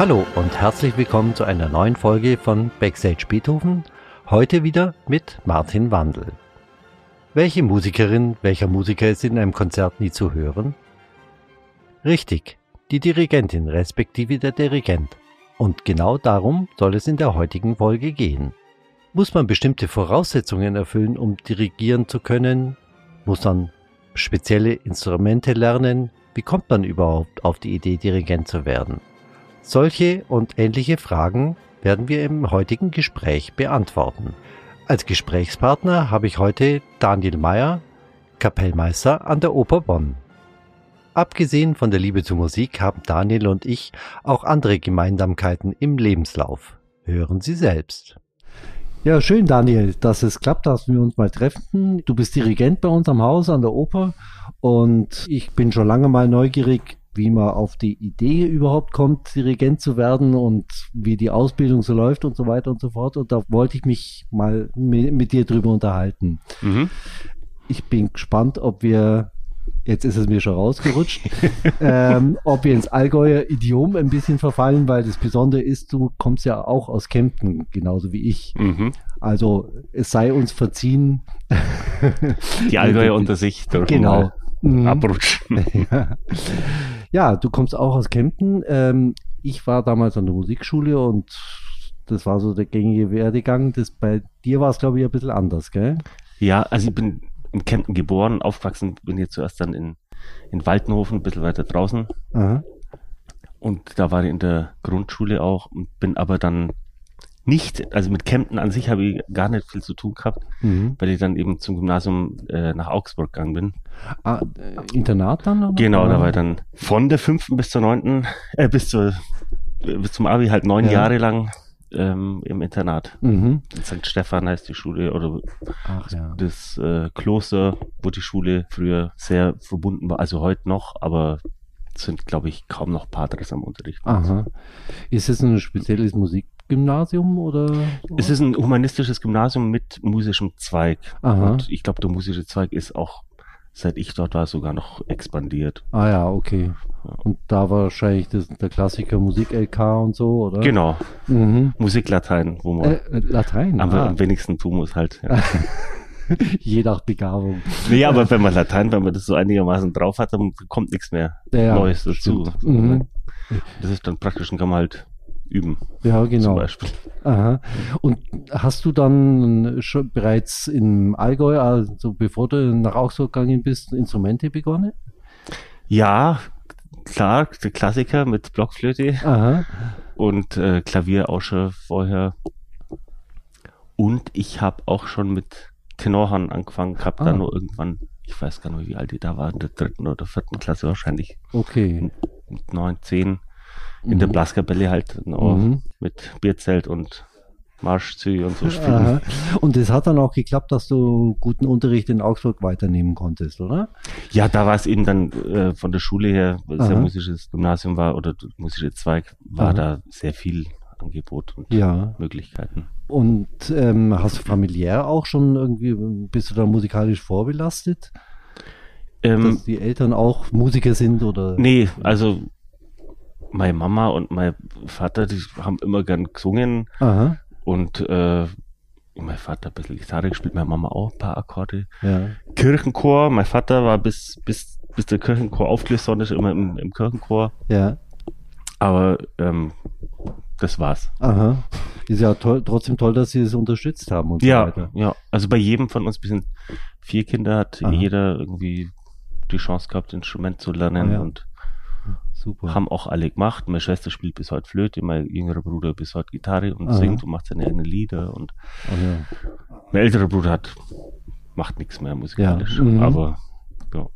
Hallo und herzlich willkommen zu einer neuen Folge von Backstage Beethoven. Heute wieder mit Martin Wandel. Welche Musikerin, welcher Musiker ist in einem Konzert nie zu hören? Richtig, die Dirigentin respektive der Dirigent. Und genau darum soll es in der heutigen Folge gehen. Muss man bestimmte Voraussetzungen erfüllen, um dirigieren zu können? Muss man spezielle Instrumente lernen? Wie kommt man überhaupt auf die Idee, Dirigent zu werden? Solche und ähnliche Fragen werden wir im heutigen Gespräch beantworten. Als Gesprächspartner habe ich heute Daniel Meyer, Kapellmeister an der Oper Bonn. Abgesehen von der Liebe zur Musik haben Daniel und ich auch andere Gemeinsamkeiten im Lebenslauf. Hören Sie selbst. Ja, schön, Daniel, dass es klappt, dass wir uns mal treffen. Du bist Dirigent bei uns am Haus an der Oper und ich bin schon lange mal neugierig, wie man auf die Idee überhaupt kommt, Dirigent zu werden und wie die Ausbildung so läuft und so weiter und so fort. Und da wollte ich mich mal mit, mit dir drüber unterhalten. Mhm. Ich bin gespannt, ob wir, jetzt ist es mir schon rausgerutscht, ähm, ob wir ins Allgäuer Idiom ein bisschen verfallen, weil das Besondere ist, du kommst ja auch aus Kempten, genauso wie ich. Mhm. Also es sei uns verziehen. Die Allgäuer unter sich. Genau. Mhm. Abrutschen. ja. Ja, du kommst auch aus Kempten. Ähm, ich war damals an der Musikschule und das war so der gängige Werdegang. Das, bei dir war es, glaube ich, ein bisschen anders, gell? Ja, also ich bin in Kempten geboren, aufgewachsen, bin jetzt zuerst dann in, in Waldenhofen, ein bisschen weiter draußen. Aha. Und da war ich in der Grundschule auch und bin aber dann nicht, also mit Kempten an sich habe ich gar nicht viel zu tun gehabt, mhm. weil ich dann eben zum Gymnasium äh, nach Augsburg gegangen bin. Ah, äh, Internat dann? Oder? Genau, da war ich dann von der fünften bis zur neunten, äh, bis zur bis zum Abi halt neun ja. Jahre lang ähm, im Internat. Mhm. In St. Stephan heißt die Schule oder Ach, ja. das äh, Kloster, wo die Schule früher sehr verbunden war, also heute noch, aber sind, glaube ich, kaum noch Patres am Unterricht. Aha. Ist es ein spezielles Musikgymnasium oder? Es ist ein humanistisches Gymnasium mit musischem Zweig. Aha. Und ich glaube, der musische Zweig ist auch, seit ich dort war, sogar noch expandiert. Ah ja, okay. Und da war wahrscheinlich das, der Klassiker Musik-LK und so, oder? Genau. Mhm. Musik-Latein, wo man äh, Latein, am, ah. am wenigsten tun muss halt. Ja. Je nach Begabung. Nee, aber wenn man Latein, wenn man das so einigermaßen drauf hat, dann kommt nichts mehr ja, Neues dazu. Mhm. Das ist dann praktisch, kann man halt üben. Ja, genau. Zum Beispiel. Aha. Und hast du dann schon bereits im Allgäu, also bevor du nach Augsburg gegangen bist, Instrumente begonnen? Ja, klar, der Klassiker mit Blockflöte Aha. und äh, Klavier auch schon vorher. Und ich habe auch schon mit Tenorhorn angefangen gehabt, ah. dann nur irgendwann, ich weiß gar nicht, wie alt ich da war, in der dritten oder vierten Klasse wahrscheinlich. Okay. Mit neun, zehn. In mhm. der Blaskapelle halt mhm. mit Bierzelt und Marschzüge und so spielen. Aha. Und es hat dann auch geklappt, dass du guten Unterricht in Augsburg weiternehmen konntest, oder? Ja, da war es eben dann äh, von der Schule her, weil es ja musisches Gymnasium war oder musische Zweig, war Aha. da sehr viel Angebot und ja. Möglichkeiten. Und ähm, hast du familiär auch schon irgendwie, bist du da musikalisch vorbelastet? Ähm, Dass die Eltern auch Musiker sind oder? Nee, also meine Mama und mein Vater, die haben immer gern gesungen. Aha. Und äh, mein Vater ein bisschen Gitarre gespielt, meine Mama auch ein paar Akkorde. Ja. Kirchenchor, mein Vater war bis, bis, bis der Kirchenchor aufgelöst worden ist, immer im, im Kirchenchor. Ja. Aber ähm, das war's. Aha. Ist ja toll, trotzdem toll, dass Sie es unterstützt haben und ja, so weiter. Ja, also bei jedem von uns, wir sind vier Kinder, hat Aha. jeder irgendwie die Chance gehabt, Instrument zu lernen ah, ja. und Super. haben auch alle gemacht. Meine Schwester spielt bis heute Flöte, mein jüngerer Bruder bis heute Gitarre und Aha. singt und macht seine eigenen Lieder und oh, ja. mein älterer Bruder hat macht nichts mehr musikalisch, ja. mhm. aber ja.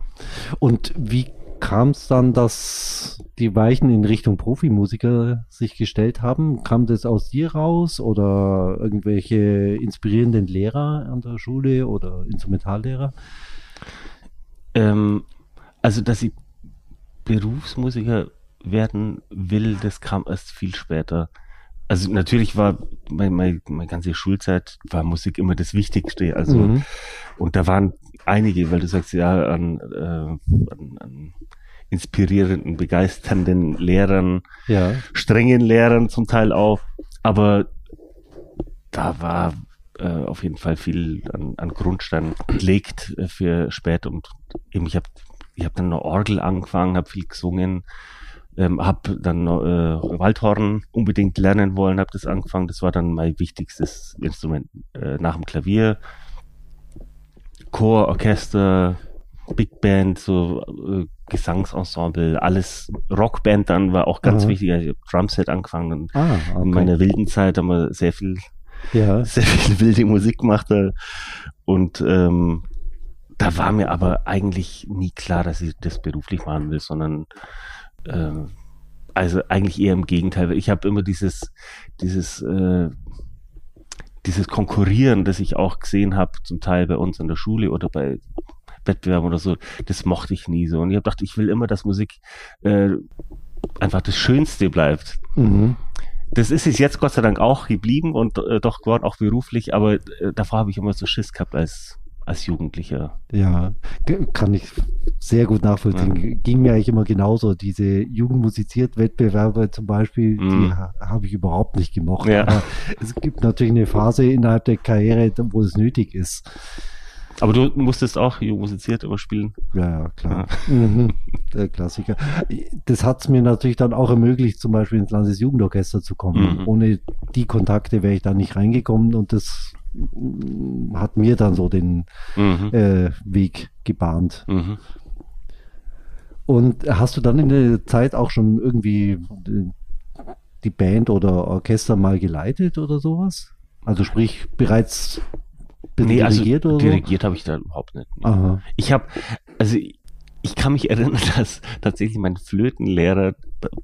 Und wie kam es dann, dass die Weichen in Richtung Profimusiker sich gestellt haben? Kam das aus dir raus oder irgendwelche inspirierenden Lehrer an der Schule oder Instrumentallehrer? Ähm, also, dass ich Berufsmusiker werden will, das kam erst viel später. Also natürlich war meine, meine, meine ganze Schulzeit war Musik immer das Wichtigste. Also mhm. und da waren einige, weil du sagst ja an, äh, an, an inspirierenden, begeisternden Lehrern, ja. strengen Lehrern zum Teil auch. Aber da war äh, auf jeden Fall viel an, an Grundstein gelegt äh, für später und eben ich habe ich hab dann eine Orgel angefangen, habe viel gesungen, ähm, habe dann noch, äh, Waldhorn unbedingt lernen wollen, habe das angefangen. Das war dann mein wichtigstes Instrument äh, nach dem Klavier. Chor, Orchester, Big Band, so äh, Gesangsensemble, alles Rockband dann war auch ganz Aha. wichtig. Ich habe Drumset angefangen und ah, okay. in meiner wilden Zeit haben wir sehr viel, ja. sehr viel wilde Musik gemacht. Und ähm, da war mir aber eigentlich nie klar, dass ich das beruflich machen will, sondern ähm, also eigentlich eher im Gegenteil. Ich habe immer dieses, dieses, äh, dieses Konkurrieren, das ich auch gesehen habe, zum Teil bei uns in der Schule oder bei Wettbewerben oder so, das mochte ich nie so. Und ich habe gedacht, ich will immer, dass Musik äh, einfach das Schönste bleibt. Mhm. Das ist es jetzt Gott sei Dank auch geblieben und äh, doch geworden, auch beruflich, aber äh, davor habe ich immer so Schiss gehabt als als Jugendlicher. Ja, kann ich sehr gut nachvollziehen. Ja. Ging mir eigentlich immer genauso. Diese Jugendmusiziert Wettbewerbe zum Beispiel, mm. die ha habe ich überhaupt nicht gemocht. Ja. Es gibt natürlich eine Phase innerhalb der Karriere, wo es nötig ist. Aber du musstest auch Jugendmusiziert immer spielen. Ja, ja, klar. Ja. Mhm. Der Klassiker. Das hat es mir natürlich dann auch ermöglicht, zum Beispiel ins Landesjugendorchester zu kommen. Mhm. Ohne die Kontakte wäre ich da nicht reingekommen und das hat mir dann so den mhm. äh, Weg gebahnt. Mhm. Und hast du dann in der Zeit auch schon irgendwie die Band oder Orchester mal geleitet oder sowas? Also sprich bereits nee, also dirigiert also oder dirigiert habe ich da überhaupt nicht. Aha. Ich habe also ich kann mich erinnern, dass tatsächlich mein Flötenlehrer,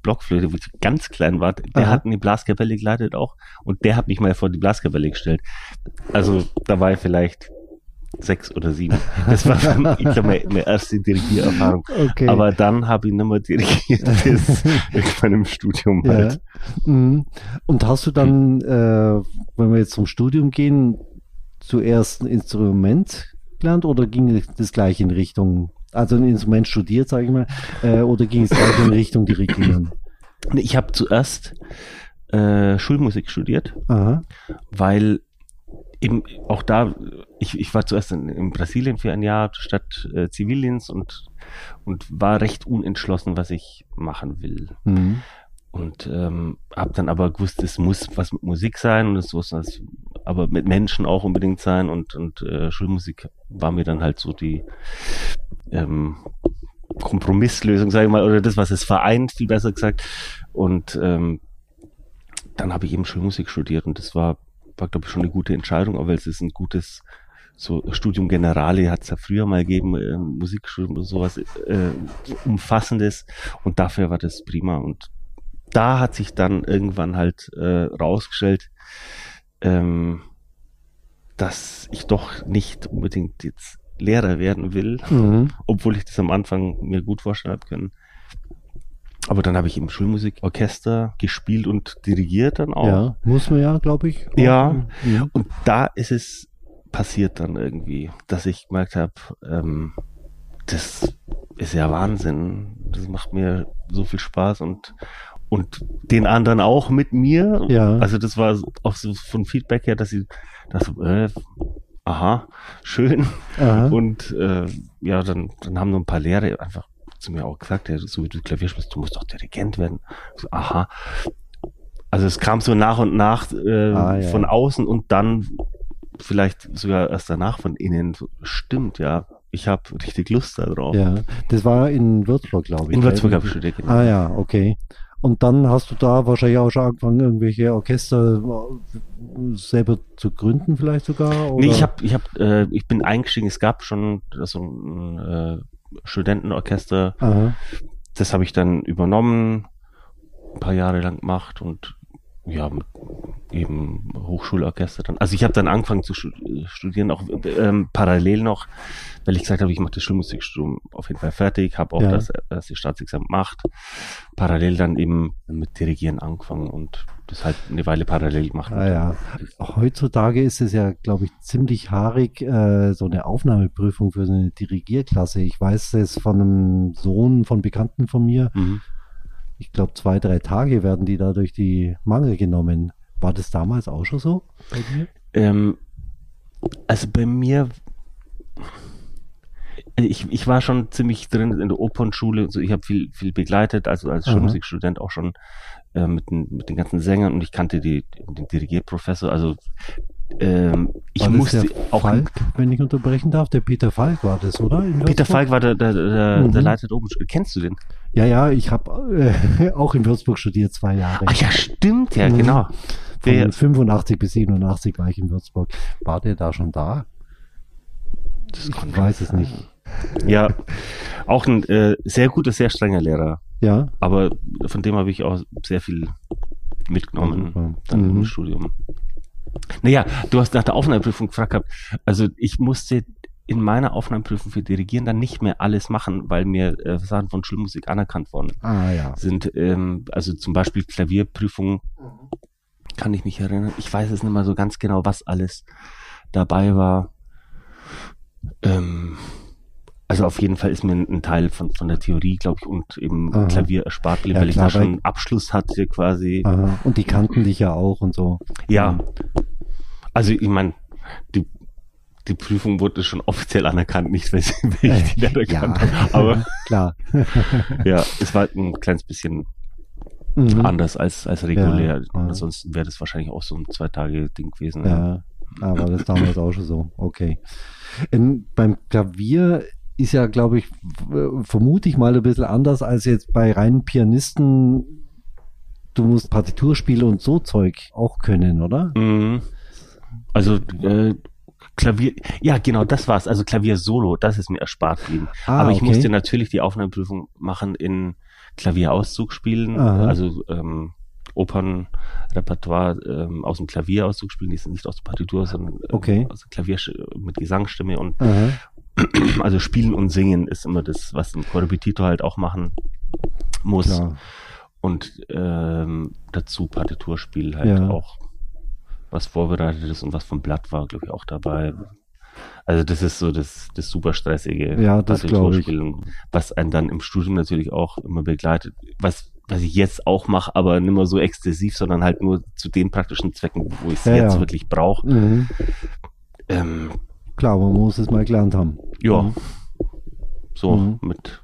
Blockflöte, wo ich ganz klein war, der Aha. hat eine Blaskapelle geleitet auch und der hat mich mal vor die Blaskapelle gestellt. Also da war ich vielleicht sechs oder sieben. Das war dann, ich glaube, meine, meine erste Dirigiererfahrung. Okay. Aber dann habe ich nicht mehr dirigiert bis in meinem Studium halt. Ja. Und hast du dann, äh, wenn wir jetzt zum Studium gehen, zuerst ein Instrument gelernt oder ging das gleich in Richtung also ein Instrument studiert, sage ich mal, äh, oder ging es gleich in Richtung Dirigieren? Ich habe zuerst äh, Schulmusik studiert, Aha. weil eben auch da, ich, ich war zuerst in, in Brasilien für ein Jahr statt äh, Zivildienst und, und war recht unentschlossen, was ich machen will. Mhm. Und ähm, habe dann aber gewusst, es muss was mit Musik sein und es muss was, aber mit Menschen auch unbedingt sein. Und, und äh, Schulmusik war mir dann halt so die ähm, Kompromisslösung, sage ich mal, oder das, was es vereint, viel besser gesagt. Und ähm, dann habe ich eben Schulmusik studiert und das war, war glaube ich, schon eine gute Entscheidung, aber es ist ein gutes so Studium Generale hat es ja früher mal gegeben, äh, Musikstudium oder sowas äh, umfassendes. Und dafür war das prima. Und da hat sich dann irgendwann halt äh, rausgestellt, ähm, dass ich doch nicht unbedingt jetzt Lehrer werden will, mhm. obwohl ich das am Anfang mir gut vorstellen habe können. Aber dann habe ich im Schulmusikorchester gespielt und dirigiert dann auch. Ja, muss man ja, glaube ich. Ja, ja, und da ist es passiert dann irgendwie, dass ich gemerkt habe, ähm, das ist ja Wahnsinn. Das macht mir so viel Spaß und und den anderen auch mit mir. Ja. Also das war auch so von Feedback her, dass sie das äh, aha, schön. Aha. Und äh, ja, dann, dann haben nur ein paar Lehrer einfach zu mir auch gesagt, ja, so wie du Klavier spielst, du musst doch Dirigent werden. So, aha. Also es kam so nach und nach äh, ah, ja. von außen und dann vielleicht sogar erst danach von innen. So, stimmt, ja. Ich habe richtig Lust darauf. Ja, das war in Würzburg, glaube ich. In Würzburg habe ich studiert, genau. Ah ja, okay. Und dann hast du da wahrscheinlich auch schon angefangen, irgendwelche Orchester äh, selber zu gründen, vielleicht sogar? Oder? Nee, ich hab, ich hab, äh, ich bin eingestiegen, es gab schon so ein äh, Studentenorchester. Aha. Das habe ich dann übernommen, ein paar Jahre lang gemacht und ja, mit eben Hochschulorchester dann. Also ich habe dann angefangen zu studieren, auch ähm, parallel noch, weil ich gesagt habe, ich mache das Schulmusikstudium auf jeden Fall fertig, habe auch ja. das, das Staatsexamen gemacht, parallel dann eben mit Dirigieren angefangen und das halt eine Weile parallel gemacht. Ah, ja. Heutzutage ist es ja, glaube ich, ziemlich haarig, äh, so eine Aufnahmeprüfung für so eine Dirigierklasse. Ich weiß es von einem Sohn von Bekannten von mir. Mhm. Ich glaube, zwei, drei Tage werden die da durch die Mangel genommen. War das damals auch schon so bei dir? Ähm, also bei mir, ich, ich war schon ziemlich drin in der Opernschule. Also ich habe viel, viel begleitet, also als Schulmusikstudent auch schon äh, mit, den, mit den ganzen Sängern und ich kannte die, den Dirigierprofessor. Also ähm, ich musste auch. Falk, wenn ich unterbrechen darf, der Peter Falk war das, oder? Peter Falk war der, der, der, mhm. der Leiter der Opernschule. Kennst du den? Ja, ja, ich habe äh, auch in Würzburg studiert, zwei Jahre. Ach ja, stimmt, ja, mhm. genau. Von der, 85 bis 87 war ich in Würzburg. War der da schon da? Das ich weiß es nicht. Ja, auch ein äh, sehr guter, sehr strenger Lehrer. Ja. Aber von dem habe ich auch sehr viel mitgenommen ja, dann mhm. im Studium. Naja, du hast nach der Aufnahmeprüfung gefragt gehabt. Also ich musste in meiner Aufnahmeprüfung für Dirigieren dann nicht mehr alles machen, weil mir äh, Sachen von Schulmusik anerkannt worden ah, ja. sind. Ähm, also zum Beispiel Klavierprüfung kann ich mich erinnern. Ich weiß es nicht mehr so ganz genau, was alles dabei war. Ähm, also auf jeden Fall ist mir ein Teil von, von der Theorie, glaube ich, und eben Aha. Klavier erspart ja, weil klar, ich da schon einen Abschluss hatte quasi. Aha. Und die kannten dich ja auch und so. Ja. Also ich meine, die, die Prüfung wurde schon offiziell anerkannt, nicht weil, weil ich die anerkannt ja. habe. Aber klar. ja, es war ein kleines bisschen mhm. anders als, als regulär. Ja, Ansonsten wäre das wahrscheinlich auch so ein Zwei-Tage-Ding gewesen. Ja, aber das damals auch schon so. Okay. In, beim Klavier ist ja, glaube ich, vermute ich mal ein bisschen anders als jetzt bei reinen Pianisten. Du musst Partiturspiele und so Zeug auch können, oder? Mhm. Also äh, Klavier, ja genau, das war's. Also Klavier Solo, das ist mir erspart geblieben. Ah, Aber ich okay. musste natürlich die Aufnahmeprüfung machen in Klavierauszug spielen, Aha. also ähm, Opernrepertoire ähm, aus dem Klavierauszug spielen, die sind nicht aus der Partitur, sondern äh, okay. aus dem Klavier mit Gesangsstimme und Aha. also spielen und singen ist immer das, was ein Korrepetitor halt auch machen muss. Klar. Und ähm, dazu Partiturspiel halt ja. auch was vorbereitet ist und was vom Blatt war, glaube ich, auch dabei. Also das ist so das, das super stressige ja, das ich. was einen dann im Studium natürlich auch immer begleitet. Was, was ich jetzt auch mache, aber nicht mehr so exzessiv, sondern halt nur zu den praktischen Zwecken, wo ich es ja, jetzt ja. wirklich brauche. Mhm. Ähm, Klar, man muss es mal gelernt haben. Ja. Mhm. So mhm. mit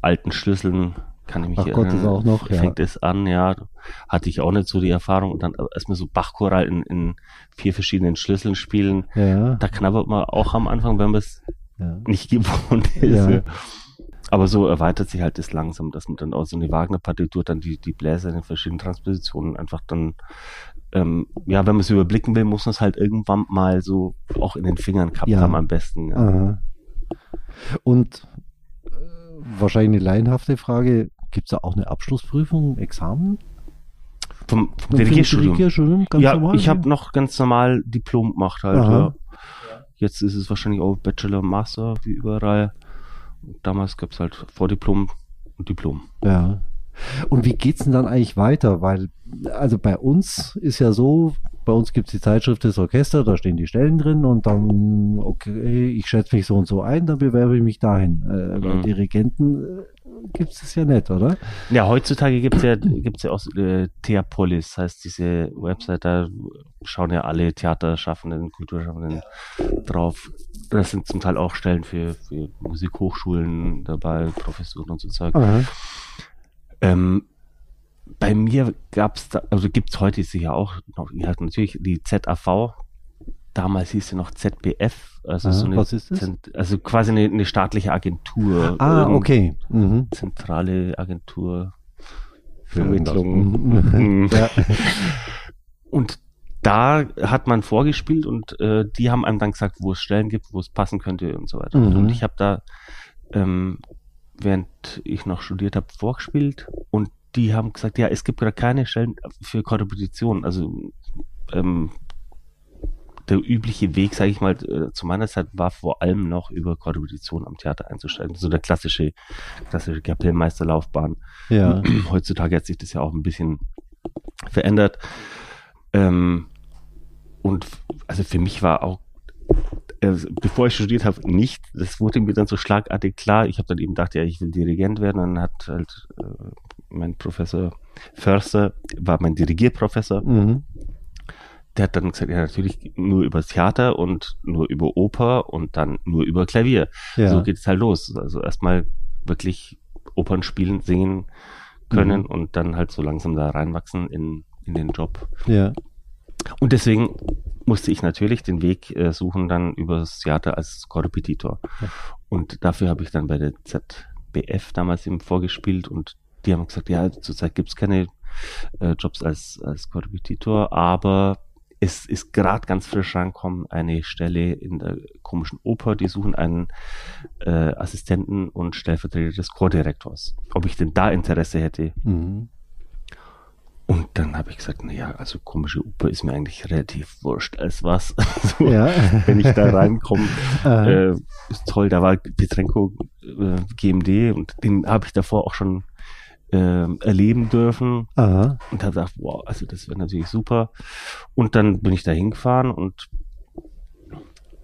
alten Schlüsseln kann ich mich Ach erinnern. Gott, ist auch noch, fängt ja. es an, ja. Hatte ich auch nicht so die Erfahrung. Und dann erstmal so Bachchoral in, in vier verschiedenen Schlüsseln spielen. Ja. Da knabbert man auch am Anfang, wenn man es ja. nicht gewohnt ist. Aber so erweitert sich halt das langsam, dass man dann auch so eine Wagner-Partitur dann die, die Bläser in den verschiedenen Transpositionen einfach dann, ähm, ja, wenn man es überblicken will, muss man es halt irgendwann mal so auch in den Fingern gehabt haben am besten. Und äh, wahrscheinlich eine laienhafte Frage, Gibt es da auch eine Abschlussprüfung, Examen? Vom, vom Delegierstudium? Ja, normal, ich habe noch ganz normal Diplom gemacht halt. Ja. Jetzt ist es wahrscheinlich auch Bachelor, Master, wie überall. Damals gab es halt Vordiplom und Diplom. Ja. Und wie geht's denn dann eigentlich weiter? Weil, also bei uns ist ja so, bei uns gibt es die Zeitschrift des Orchesters, da stehen die Stellen drin und dann, okay, ich schätze mich so und so ein, dann bewerbe ich mich dahin. Äh, mhm. Bei Dirigenten äh, gibt es das ja nicht, oder? Ja, heutzutage gibt es ja, gibt's ja auch äh, Theapolis, heißt diese Website, da schauen ja alle Theaterschaffenden, Kulturschaffenden drauf. Das sind zum Teil auch Stellen für, für Musikhochschulen dabei, Professuren und so Zeug. Ähm, bei mir gab es da, also gibt es heute sicher auch noch, ja, natürlich die ZAV, damals hieß sie noch ZBF, also ah, so eine, was ist das? also quasi eine, eine staatliche Agentur. Ah, okay. Mhm. Zentrale Agentur für Vermittlung. ja. Und da hat man vorgespielt und äh, die haben einem dann gesagt, wo es Stellen gibt, wo es passen könnte und so weiter. Mhm. Und ich habe da, ähm, während ich noch studiert habe, vorgespielt und die haben gesagt, ja, es gibt gerade keine Stellen für Korrepetition. Also ähm, der übliche Weg, sage ich mal, äh, zu meiner Zeit war vor allem noch über Korrepetition am Theater einzusteigen. So der klassische, klassische Kapellmeisterlaufbahn. Ja. Heutzutage hat sich das ja auch ein bisschen verändert. Ähm, und also für mich war auch äh, bevor ich studiert habe, nicht. Das wurde mir dann so schlagartig klar. Ich habe dann eben gedacht, ja, ich will Dirigent werden. Und dann hat halt äh, mein Professor Förster, war mein Dirigierprofessor. Mhm. Der hat dann gesagt, ja, natürlich nur über Theater und nur über Oper und dann nur über Klavier. Ja. So geht es halt los. Also erstmal wirklich Opern spielen, singen können mhm. und dann halt so langsam da reinwachsen in, in den Job. Ja. Und deswegen musste ich natürlich den Weg äh, suchen dann übers Theater als Korrepetitor. Ja. Und dafür habe ich dann bei der ZBF damals eben vorgespielt und die haben gesagt, ja, zurzeit gibt es keine äh, Jobs als, als Korrepetitor, aber es ist gerade ganz frisch reinkommen, eine Stelle in der komischen Oper, die suchen einen äh, Assistenten und Stellvertreter des Chordirektors. Ob ich denn da Interesse hätte? Mhm. Und dann habe ich gesagt, naja, also komische Oper ist mir eigentlich relativ wurscht als was. so, ja. Wenn ich da reinkomme, äh, ist toll. Da war Petrenko äh, GMD und den habe ich davor auch schon äh, erleben dürfen. Aha. Und habe gedacht, wow, also das wäre natürlich super. Und dann bin ich da hingefahren und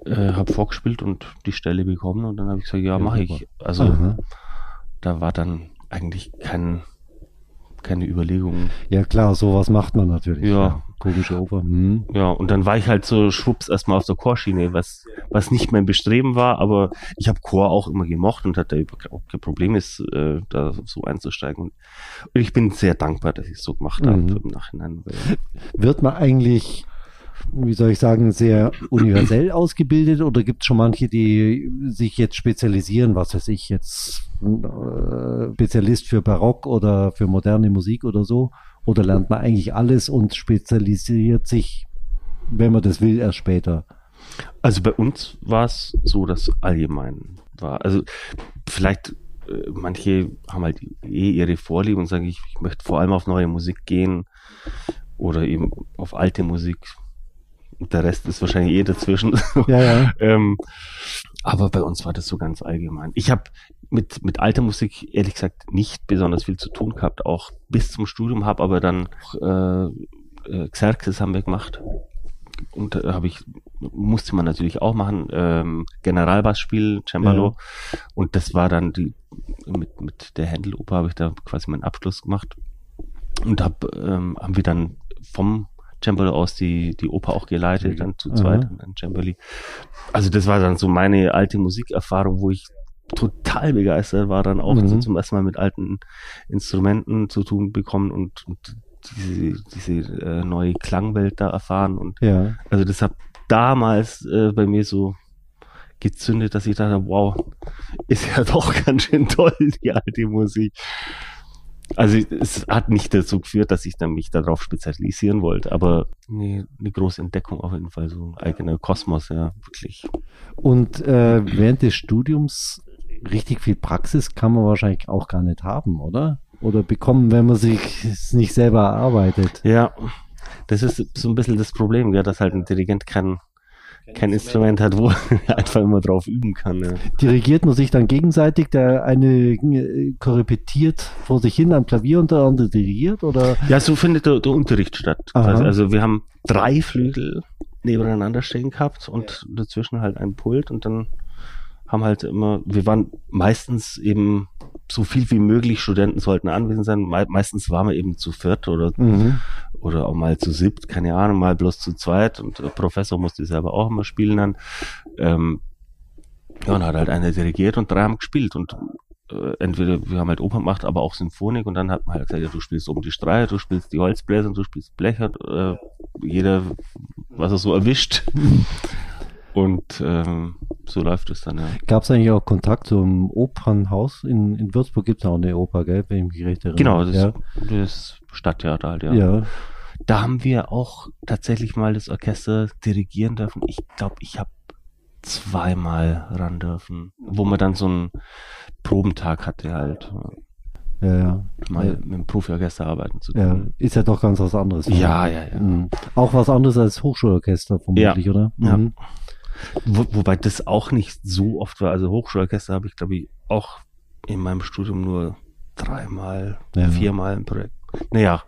äh, habe vorgespielt und die Stelle bekommen und dann habe ich gesagt, ja, mache ich. Also Aha. da war dann eigentlich kein keine Überlegungen. Ja klar, sowas macht man natürlich. Ja. ja. Komische Oper. Hm. Ja, und dann war ich halt so schwupps erstmal auf der Chorschiene, was, was nicht mein Bestreben war, aber ich habe Chor auch immer gemocht und hatte auch kein Problem, ist, äh, da so einzusteigen. Und ich bin sehr dankbar, dass ich es so gemacht mhm. habe im Nachhinein. Wird man eigentlich wie soll ich sagen, sehr universell ausgebildet oder gibt es schon manche, die sich jetzt spezialisieren, was weiß ich, jetzt äh, Spezialist für Barock oder für moderne Musik oder so? Oder lernt man eigentlich alles und spezialisiert sich, wenn man das will, erst später? Also bei uns war es so, dass allgemein war. Also vielleicht äh, manche haben halt eh ihre Vorliebe und sagen, ich, ich möchte vor allem auf neue Musik gehen oder eben auf alte Musik der Rest ist wahrscheinlich eh dazwischen. Ja, ja. ähm, aber bei uns war das so ganz allgemein. Ich habe mit, mit alter Musik ehrlich gesagt nicht besonders viel zu tun gehabt, auch bis zum Studium habe aber dann äh, äh, Xerxes haben wir gemacht. Und da habe ich, musste man natürlich auch machen, ähm, Generalbassspiel, Cembalo. Ja. Und das war dann die, mit, mit der Händeloper habe ich da quasi meinen Abschluss gemacht. Und hab, ähm, haben wir dann vom Cembalo aus die, die Oper auch geleitet, dann zu zweit mhm. an Cembali. Also das war dann so meine alte Musikerfahrung, wo ich total begeistert war, dann auch mhm. so zum ersten Mal mit alten Instrumenten zu tun bekommen und, und diese, diese äh, neue Klangwelt da erfahren. Und ja. also das hat damals äh, bei mir so gezündet, dass ich dachte, wow, ist ja doch ganz schön toll, die alte Musik. Also es hat nicht dazu geführt, dass ich dann mich darauf spezialisieren wollte, aber eine, eine große Entdeckung auf jeden Fall, so ein eigener Kosmos, ja, wirklich. Und äh, während des Studiums richtig viel Praxis kann man wahrscheinlich auch gar nicht haben, oder? Oder bekommen, wenn man sich nicht selber erarbeitet. Ja, das ist so ein bisschen das Problem, ja, dass halt ein Dirigent kein kein Instrument hat, wo er einfach immer drauf üben kann. Ja. Dirigiert man sich dann gegenseitig, der eine äh, korrepetiert vor sich hin am Klavier und der andere dirigiert? Oder? Ja, so findet der, der Unterricht statt. Aha. Also wir haben drei Flügel nebeneinander stehen gehabt und dazwischen halt ein Pult und dann haben halt immer, wir waren meistens eben so viel wie möglich Studenten sollten anwesend sein. Me meistens waren wir eben zu viert oder, mhm. oder auch mal zu siebt, keine Ahnung, mal bloß zu zweit und der Professor musste selber auch immer spielen dann. Ähm, ja, und hat halt einer dirigiert und drei haben gespielt und äh, entweder wir haben halt Oper gemacht, aber auch Symphonik und dann hat man halt gesagt, ja, du spielst oben die Streicher, du spielst die Holzbläser und du spielst Blecher, äh, jeder, was er so erwischt. Und ähm, so läuft es dann, ja. Gab es eigentlich auch Kontakt zum Opernhaus? In, in Würzburg gibt es auch eine Oper, gell, wenn ich mich recht erinnere. Genau, das, ja. das Stadttheater halt, ja. ja. Da haben wir auch tatsächlich mal das Orchester dirigieren dürfen. Ich glaube, ich habe zweimal ran dürfen, wo man dann so einen Probentag hatte halt. Ja, ja. Mal mit einem Profiorchester arbeiten zu können. Ja, ist ja doch ganz was anderes. Ja, ja, ja. Mhm. Auch was anderes als Hochschulorchester vermutlich, ja. oder? Mhm. Ja. Wo, wobei das auch nicht so oft war. Also Hochschulorchester habe ich, glaube ich, auch in meinem Studium nur dreimal, ja. viermal ein Projekt. Naja,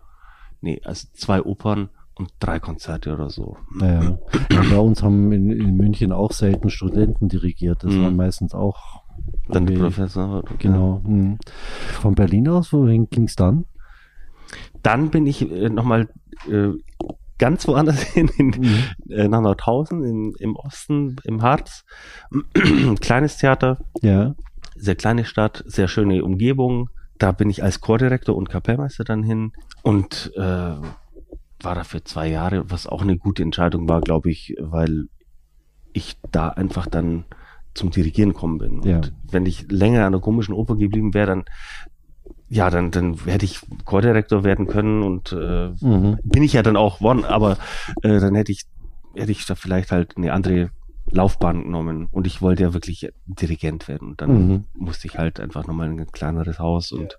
nee, also zwei Opern und drei Konzerte oder so. Ja, ja. bei uns haben in, in, München auch selten Studenten dirigiert. Das mhm. waren meistens auch. Dann die Professor. Genau. Ja. Mhm. Von Berlin aus, wohin ging es dann? Dann bin ich äh, nochmal äh, ganz woanders hin, in, mhm. äh, nach Nordhausen im, im Osten, im Harz. Kleines Theater. Ja. Sehr kleine Stadt, sehr schöne Umgebung. Da bin ich als Chordirektor und Kapellmeister dann hin und äh, war da für zwei Jahre, was auch eine gute Entscheidung war, glaube ich, weil ich da einfach dann zum Dirigieren gekommen bin. Ja. Und wenn ich länger an der komischen Oper geblieben wäre, dann ja, dann, dann hätte ich Chordirektor werden können und äh, mhm. bin ich ja dann auch worden, aber äh, dann hätte ich, hätte ich da vielleicht halt eine andere Laufbahn genommen und ich wollte ja wirklich Dirigent werden. Und dann mhm. musste ich halt einfach nochmal in ein kleineres Haus und,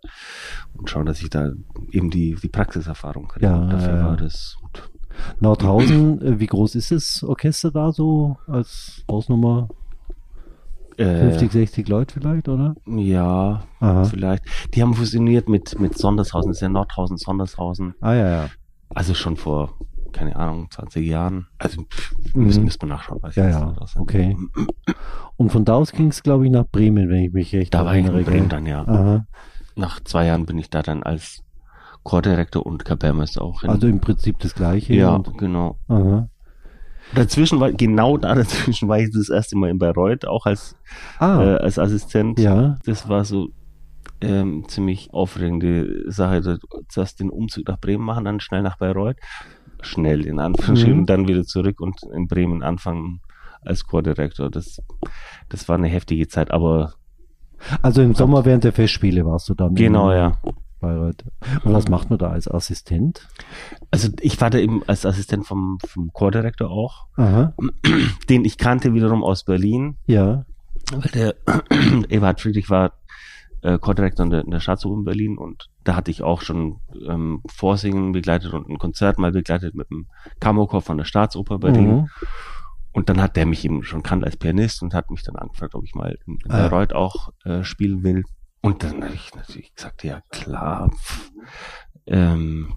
und schauen, dass ich da eben die, die Praxiserfahrung kriege. Ja, und dafür ja. war das gut. Nordhausen, äh, wie groß ist das Orchester da so als Hausnummer? 50, 60 äh, Leute vielleicht, oder? Ja, Aha. vielleicht. Die haben fusioniert mit, mit Sondershausen, das ist ja Nordhausen, Sondershausen. Ah, ja, ja. Also schon vor, keine Ahnung, 20 Jahren. Also mhm. müssen, müssen wir nachschauen. Weiß ja, ja, okay. Und von da aus ging es, glaube ich, nach Bremen, wenn ich mich erinnere. Da war ich in Bremen dann, ja. Aha. Nach zwei Jahren bin ich da dann als Chordirektor und Kapellmeister auch hin. Also im Prinzip das Gleiche. Ja, genau. Aha. Dazwischen war, genau da dazwischen war ich das erste Mal in Bayreuth, auch als, ah, äh, als Assistent. Ja. Das war so ähm, ziemlich aufregende Sache. Zuerst den Umzug nach Bremen machen, dann schnell nach Bayreuth. Schnell in Anführungsstrichen, mhm. dann wieder zurück und in Bremen anfangen als Chordirektor. Das, das war eine heftige Zeit, aber. Also im Sommer während der Festspiele warst du dann. Genau, ja. Bayreuth. Und was macht man da als Assistent? Also ich war da eben als Assistent vom, vom Chordirektor auch, Aha. den ich kannte wiederum aus Berlin. Ja. Weil der Eberhard Friedrich war äh, Chordirektor in der, in der Staatsoper in Berlin und da hatte ich auch schon ähm, Vorsingen begleitet und ein Konzert mal begleitet mit dem Kammerchor von der Staatsoper Berlin. Mhm. Und dann hat der mich eben schon kannt als Pianist und hat mich dann angefragt, ob ich mal in, in ah. Bayreuth auch äh, spielen will. Und dann habe ich natürlich gesagt, ja klar. Ähm,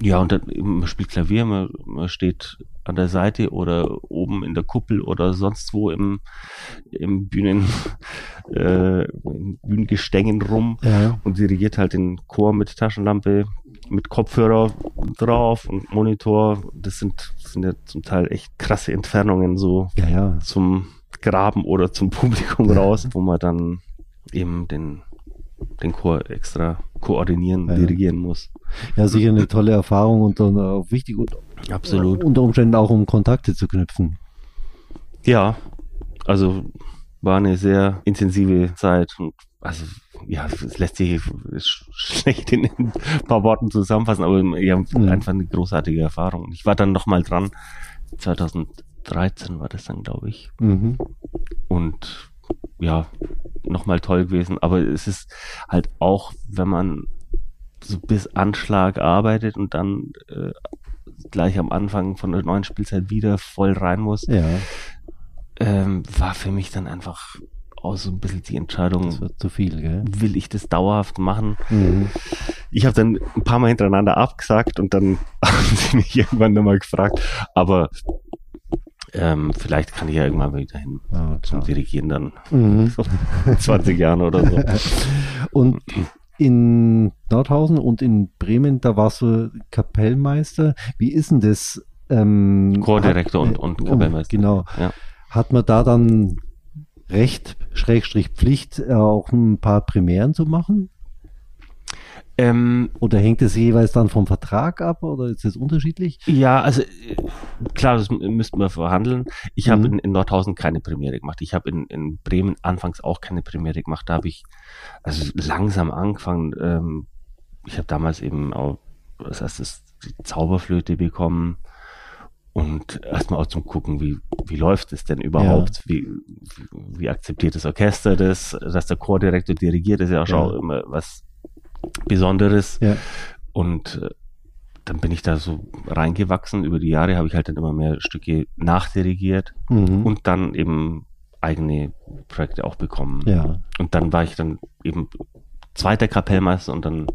ja, und dann, man spielt Klavier, man, man steht an der Seite oder oben in der Kuppel oder sonst wo im, im Bühnen, äh, in Bühnengestängen rum ja. und dirigiert halt den Chor mit Taschenlampe, mit Kopfhörer drauf und Monitor. Das sind, das sind ja zum Teil echt krasse Entfernungen so ja, ja. zum Graben oder zum Publikum raus, wo man dann eben den, den Chor extra koordinieren, ja. dirigieren muss. Ja, sicher eine tolle Erfahrung und dann auch wichtig und Absolut. unter Umständen auch um Kontakte zu knüpfen. Ja, also war eine sehr intensive Zeit und also ja, es lässt sich schlecht in ein paar Worten zusammenfassen, aber ja, mhm. einfach eine großartige Erfahrung. Ich war dann nochmal dran, 2013 war das dann, glaube ich. Mhm. Und ja, nochmal toll gewesen. Aber es ist halt auch, wenn man so bis Anschlag arbeitet und dann äh, gleich am Anfang von der neuen Spielzeit wieder voll rein muss, ja. ähm, war für mich dann einfach auch so ein bisschen die Entscheidung. Das wird zu viel, gell? Will ich das dauerhaft machen? Mhm. Ich habe dann ein paar Mal hintereinander abgesagt und dann haben sie mich irgendwann nochmal gefragt, aber ähm, vielleicht kann ich ja irgendwann wieder hin ah, zum Dirigieren dann. Mhm. 20 Jahren oder so. Und in Nordhausen und in Bremen, da warst du Kapellmeister. Wie ist denn das? Ähm, Chordirektor und, und Kapellmeister. Genau. Ja. Hat man da dann Recht, Schrägstrich Pflicht, äh, auch ein paar Primären zu machen? Ähm, oder hängt es jeweils dann vom Vertrag ab oder ist das unterschiedlich? Ja, also äh, klar, das müssten wir verhandeln. Ich mhm. habe in, in, Nordhausen keine Premiere gemacht. Ich habe in, in, Bremen anfangs auch keine Premiere gemacht. Da habe ich also langsam angefangen. Ähm, ich habe damals eben auch das heißt, die Zauberflöte bekommen und erstmal auch zum gucken, wie, wie läuft es denn überhaupt? Ja. Wie, wie, wie akzeptiert das Orchester das, dass der Chordirektor dirigiert, das ist ja auch schon immer was Besonderes. Ja. Und äh, dann bin ich da so reingewachsen. Über die Jahre habe ich halt dann immer mehr Stücke nachdirigiert mhm. und dann eben eigene Projekte auch bekommen. Ja. Und dann war ich dann eben zweiter Kapellmeister und dann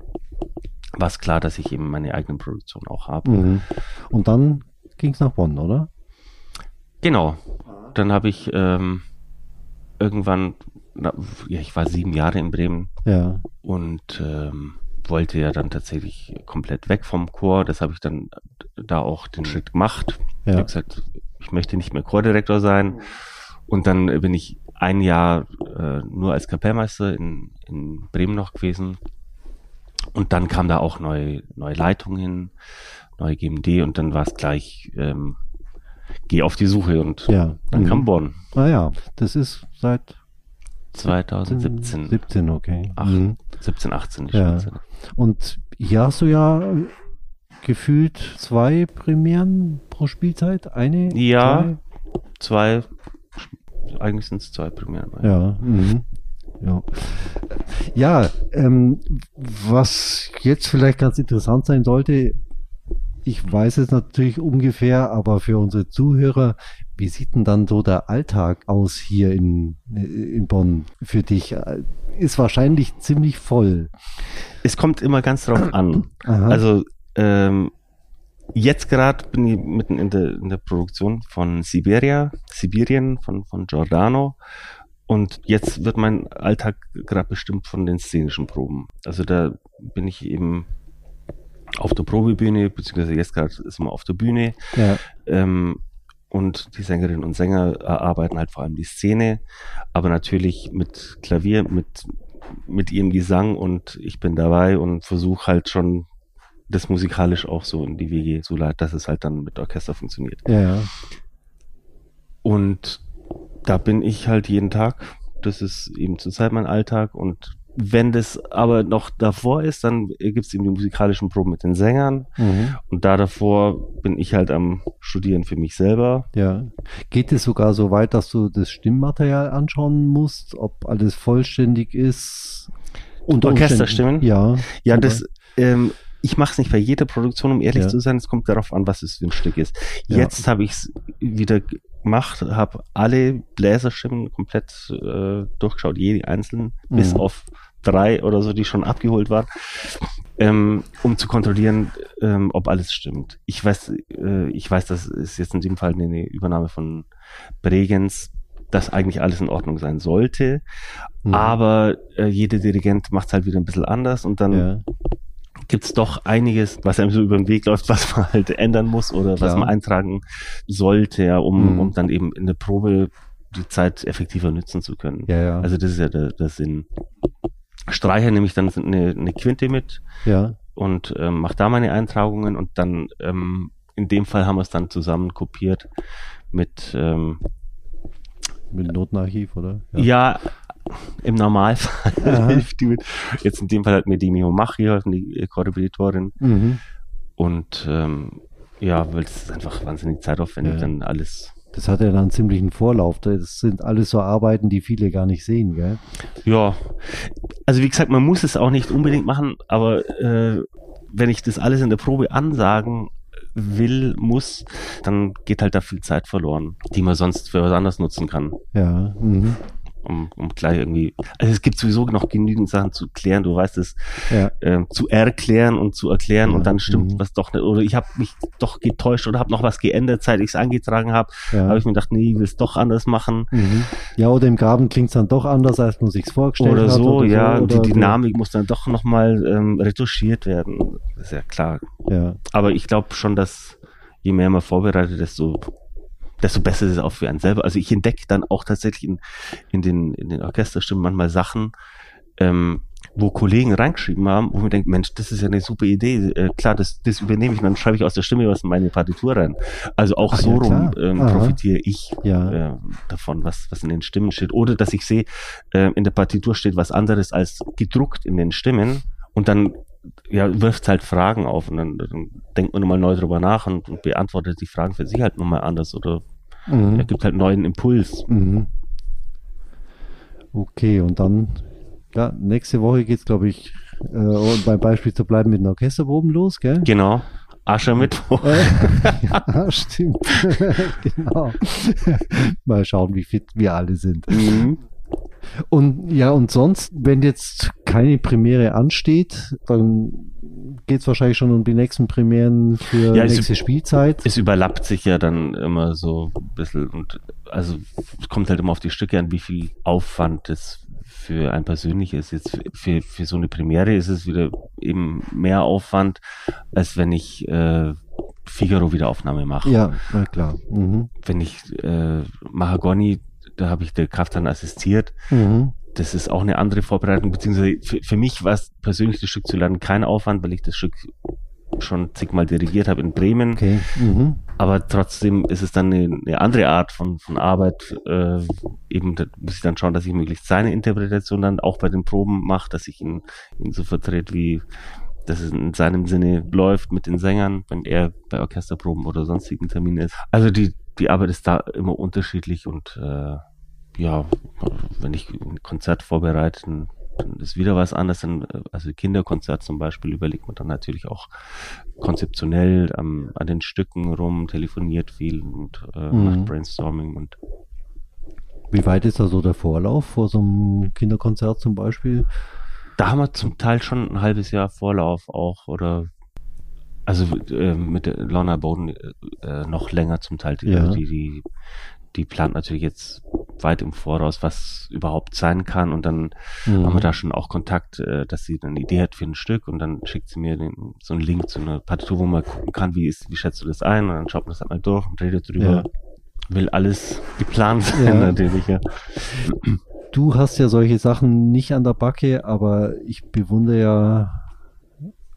war es klar, dass ich eben meine eigene Produktion auch habe. Mhm. Und dann ging es nach Bonn, oder? Genau. Dann habe ich ähm, irgendwann, na, ja, ich war sieben Jahre in Bremen ja. und ähm, wollte ja dann tatsächlich komplett weg vom Chor. Das habe ich dann da auch den Schritt gemacht. Ja. Ich habe gesagt, ich möchte nicht mehr Chordirektor sein. Und dann bin ich ein Jahr äh, nur als Kapellmeister in, in Bremen noch gewesen. Und dann kam da auch neue, neue Leitung hin, neue GMD und dann war es gleich, ähm, geh auf die Suche und ja. dann mhm. kam Bonn. Ah ja, das ist seit 2017. 17, okay. Ach, mhm. 17, 18. Ja. Und hier hast du ja gefühlt zwei Premieren pro Spielzeit. Eine? Ja, zwei. zwei eigentlich sind es zwei Premieren. Ja. Mhm. Ja, ja ähm, was jetzt vielleicht ganz interessant sein sollte, ich weiß es natürlich ungefähr, aber für unsere Zuhörer, wie sieht denn dann so der Alltag aus hier in, in Bonn für dich? Ist wahrscheinlich ziemlich voll. Es kommt immer ganz drauf an. Aha. Also ähm, jetzt gerade bin ich mitten in der, in der Produktion von Siberia, Sibirien von, von Giordano. Und jetzt wird mein Alltag gerade bestimmt von den szenischen Proben. Also da bin ich eben auf der Probebühne, beziehungsweise jetzt gerade ist man auf der Bühne. Ja. Ähm, und die Sängerinnen und Sänger erarbeiten halt vor allem die Szene, aber natürlich mit Klavier, mit, mit ihrem Gesang und ich bin dabei und versuche halt schon das musikalisch auch so in die Wege zu leiten, dass es halt dann mit Orchester funktioniert. Ja. Und da bin ich halt jeden Tag. Das ist eben zurzeit mein Alltag und wenn das aber noch davor ist, dann gibt es eben die musikalischen Proben mit den Sängern. Mhm. Und da davor bin ich halt am Studieren für mich selber. Ja. Geht es sogar so weit, dass du das Stimmmaterial anschauen musst, ob alles vollständig ist? Und Orchesterstimmen? Ja. Ja, das, ähm, ich mache es nicht bei jeder Produktion, um ehrlich ja. zu sein. Es kommt darauf an, was es für ein Stück ist. Jetzt ja. habe ich es wieder gemacht, habe alle Bläserstimmen komplett äh, durchgeschaut, jede einzelnen, mhm. bis auf drei oder so, die schon abgeholt waren, ähm, um zu kontrollieren, ähm, ob alles stimmt. Ich weiß, äh, ich weiß, das ist jetzt in dem Fall eine Übernahme von Bregenz, dass eigentlich alles in Ordnung sein sollte, mhm. aber äh, jeder Dirigent macht es halt wieder ein bisschen anders und dann ja gibt es doch einiges, was einem so über den Weg läuft, was man halt ändern muss oder Klar. was man eintragen sollte, ja, um, mhm. um dann eben in der Probe die Zeit effektiver nutzen zu können. Ja, ja. Also das ist ja der, der Sinn. Streicher nehme ich dann eine, eine Quinte mit ja. und ähm, mache da meine Eintragungen und dann ähm, in dem Fall haben wir es dann zusammen kopiert mit ähm, mit Notenarchiv, oder? Ja, ja im Normalfall hilft die mit. Jetzt in dem Fall hat mir die Mio Mach geholfen, die Korrepetitorin. Mhm. Und ähm, ja, weil es ist einfach wahnsinnig zeitaufwendig, ja. dann alles. Das hat ja dann einen ziemlichen Vorlauf. Das sind alles so Arbeiten, die viele gar nicht sehen, gell? Ja. Also wie gesagt, man muss es auch nicht unbedingt machen, aber äh, wenn ich das alles in der Probe ansagen will, muss, dann geht halt da viel Zeit verloren, die man sonst für was anderes nutzen kann. Ja. Mhm um, um gleich irgendwie. Also es gibt sowieso noch genügend Sachen zu klären, du weißt es, ja. äh, zu erklären und zu erklären ja. und dann stimmt mhm. was doch nicht. Oder ich habe mich doch getäuscht oder habe noch was geändert, seit ich es angetragen habe. Ja. habe ich mir gedacht, nee, ich will es doch anders machen. Mhm. Ja, oder im Graben klingt es dann doch anders, als man sich vorgestellt oder hat. So, oder ja, so, oder die Dynamik muss dann doch nochmal ähm, retuschiert werden. Das ist ja klar. Ja. Aber ich glaube schon, dass je mehr man vorbereitet, desto desto besser ist es auch für einen selber. Also ich entdecke dann auch tatsächlich in, in, den, in den Orchesterstimmen manchmal Sachen, ähm, wo Kollegen reingeschrieben haben, wo mir denkt, Mensch, das ist ja eine super Idee. Äh, klar, das, das übernehme ich, dann schreibe ich aus der Stimme was in meine Partitur rein. Also auch Ach, so ja, rum ähm, profitiere ich ja. äh, davon, was, was in den Stimmen steht. Oder dass ich sehe, äh, in der Partitur steht was anderes als gedruckt in den Stimmen und dann ja, wirft halt Fragen auf und dann, dann denkt man nochmal neu drüber nach und, und, beantwortet die Fragen für sich halt nochmal anders oder mhm. gibt halt neuen Impuls. Mhm. Okay, und dann ja, nächste Woche geht's, glaube ich, äh, um beim Beispiel zu bleiben, mit den Orchesterproben los, gell? Genau. Aschermittwoch. Äh, ja, stimmt. genau. Mal schauen, wie fit wir alle sind. Mhm. Und ja, und sonst, wenn jetzt keine Premiere ansteht, dann geht es wahrscheinlich schon um die nächsten Premieren für ja, nächste es, Spielzeit. Es überlappt sich ja dann immer so ein bisschen und also es kommt halt immer auf die Stücke an, wie viel Aufwand das für ein persönlich ist. Jetzt für, für so eine Premiere ist es wieder eben mehr Aufwand, als wenn ich äh, Figaro Wiederaufnahme mache. Ja, na klar. Mhm. Wenn ich äh, Mahagoni da habe ich der Kraft dann assistiert. Mhm. Das ist auch eine andere Vorbereitung, beziehungsweise für, für mich war es persönlich das Stück zu lernen kein Aufwand, weil ich das Stück schon zigmal dirigiert habe in Bremen. Okay. Mhm. Aber trotzdem ist es dann eine, eine andere Art von, von Arbeit. Äh, eben da muss ich dann schauen, dass ich möglichst seine Interpretation dann auch bei den Proben mache, dass ich ihn, ihn so vertrete, wie dass es in seinem Sinne läuft mit den Sängern, wenn er bei Orchesterproben oder sonstigen Terminen ist. Also die, die Arbeit ist da immer unterschiedlich und äh, ja, wenn ich ein Konzert vorbereite, dann, dann ist wieder was anderes. Also Kinderkonzert zum Beispiel überlegt man dann natürlich auch konzeptionell ähm, an den Stücken rum, telefoniert viel und äh, mhm. macht Brainstorming und wie weit ist da so der Vorlauf vor so einem Kinderkonzert zum Beispiel? Da haben wir zum Teil schon ein halbes Jahr Vorlauf auch oder also äh, mit Lorna Bowden äh, noch länger zum Teil. Ja. Also die, die, die plant natürlich jetzt weit im Voraus, was überhaupt sein kann. Und dann mhm. haben wir da schon auch Kontakt, äh, dass sie eine Idee hat für ein Stück und dann schickt sie mir den, so einen Link zu einer Partitur, wo man gucken kann, wie ist, wie schätzt du das ein? Und dann schaut man das halt mal durch und redet drüber. Ja. Will alles geplant sein, ja. natürlich, ja. Du hast ja solche Sachen nicht an der Backe, aber ich bewundere ja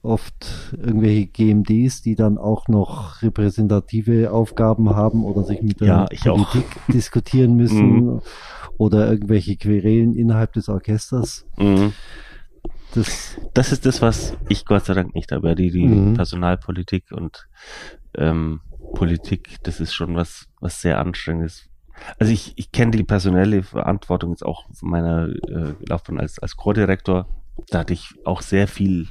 oft irgendwelche GMDs, die dann auch noch repräsentative Aufgaben haben oder sich mit der ja, Politik auch. diskutieren müssen mhm. oder irgendwelche Querelen innerhalb des Orchesters. Mhm. Das, das ist das, was ich Gott sei Dank nicht habe. Die, die mhm. Personalpolitik und ähm, Politik, das ist schon was, was sehr anstrengendes. Also ich, ich kenne die personelle Verantwortung jetzt auch von meiner äh, Laufbahn als, als Chordirektor. Da hatte ich auch sehr viel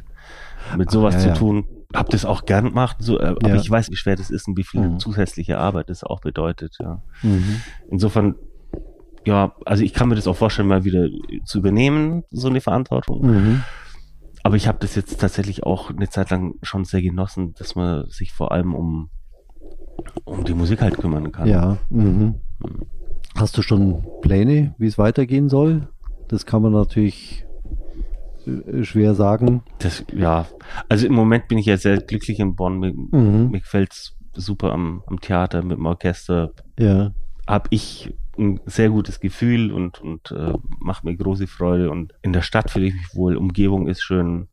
mit sowas Ach, ja, zu tun. Hab das auch gern gemacht, so, äh, aber ich weiß, wie schwer das ist und wie viel mhm. zusätzliche Arbeit das auch bedeutet. Ja. Mhm. Insofern, ja, also ich kann mir das auch vorstellen, mal wieder zu übernehmen, so eine Verantwortung. Mhm. Aber ich habe das jetzt tatsächlich auch eine Zeit lang schon sehr genossen, dass man sich vor allem um, um die Musik halt kümmern kann. Ja. Mhm. Hast du schon Pläne, wie es weitergehen soll? Das kann man natürlich schwer sagen. Das, ja, also im Moment bin ich ja sehr glücklich in Bonn. Mir, mhm. mir gefällt es super am, am Theater mit dem Orchester. Ja. Habe ich ein sehr gutes Gefühl und, und äh, macht mir große Freude. Und in der Stadt fühle ich mich wohl, Umgebung ist schön.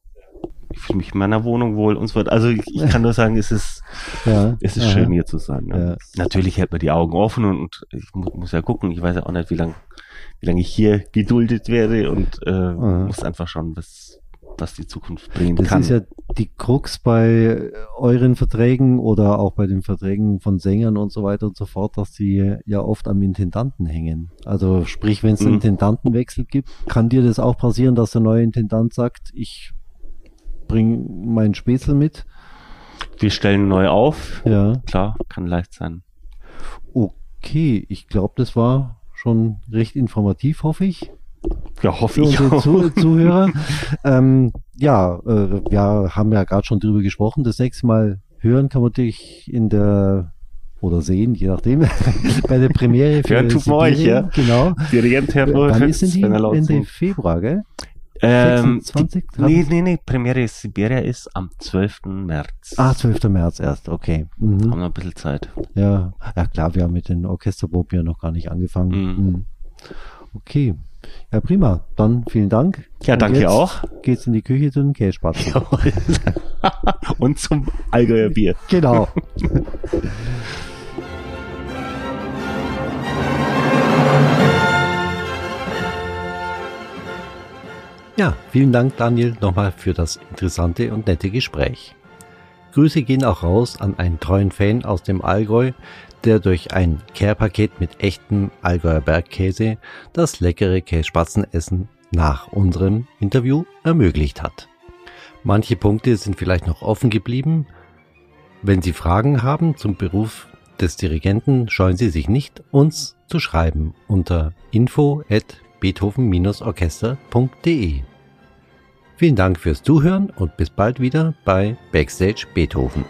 Ich fühle mich in meiner Wohnung wohl und so weiter. Also ich, ich kann nur sagen, es ist, ja, es ist schön hier zu sein. Ne? Ja. Natürlich hält man die Augen offen und, und ich muss, muss ja gucken. Ich weiß ja auch nicht, wie lange wie lange ich hier geduldet werde und äh, mhm. muss einfach schauen, was, was die Zukunft bringen das kann. Das ist ja die Krux bei euren Verträgen oder auch bei den Verträgen von Sängern und so weiter und so fort, dass sie ja oft am Intendanten hängen. Also sprich, wenn es einen mhm. Intendantenwechsel gibt, kann dir das auch passieren, dass der neue Intendant sagt, ich bringe meinen Spätzle mit. Wir stellen neu auf. Ja. Klar, kann leicht sein. Okay, ich glaube, das war schon recht informativ, hoffe ich. Ja, hoffe ich. Auch. Zu Zuhörer. ähm, ja, äh, wir haben ja gerade schon drüber gesprochen. Das nächste Mal hören kann man dich in der oder sehen, je nachdem, bei der Premiere für Hören tut man euch, ja. Genau. Dirigent Wann ist denn die? Ende Februar, gell? Ähm, 26? Nee, nee, nee, Premiere Siberia ist am 12. März. Ah, 12. März erst, okay. Mhm. Haben wir ein bisschen Zeit. Ja, ja klar, wir haben mit den Orchesterproben ja noch gar nicht angefangen. Mhm. Mhm. Okay. Ja, prima. Dann vielen Dank. Ja, Und danke auch. Geht's in die Küche zu den Käsespatzen. Und zum Allgäuer Bier. Genau. Ja, vielen Dank, Daniel, nochmal für das interessante und nette Gespräch. Grüße gehen auch raus an einen treuen Fan aus dem Allgäu, der durch ein Care-Paket mit echtem Allgäuer Bergkäse das leckere Kässpatzenessen nach unserem Interview ermöglicht hat. Manche Punkte sind vielleicht noch offen geblieben. Wenn Sie Fragen haben zum Beruf des Dirigenten, scheuen Sie sich nicht, uns zu schreiben unter info@ beethoven-orchester.de. Vielen Dank fürs Zuhören und bis bald wieder bei Backstage Beethoven.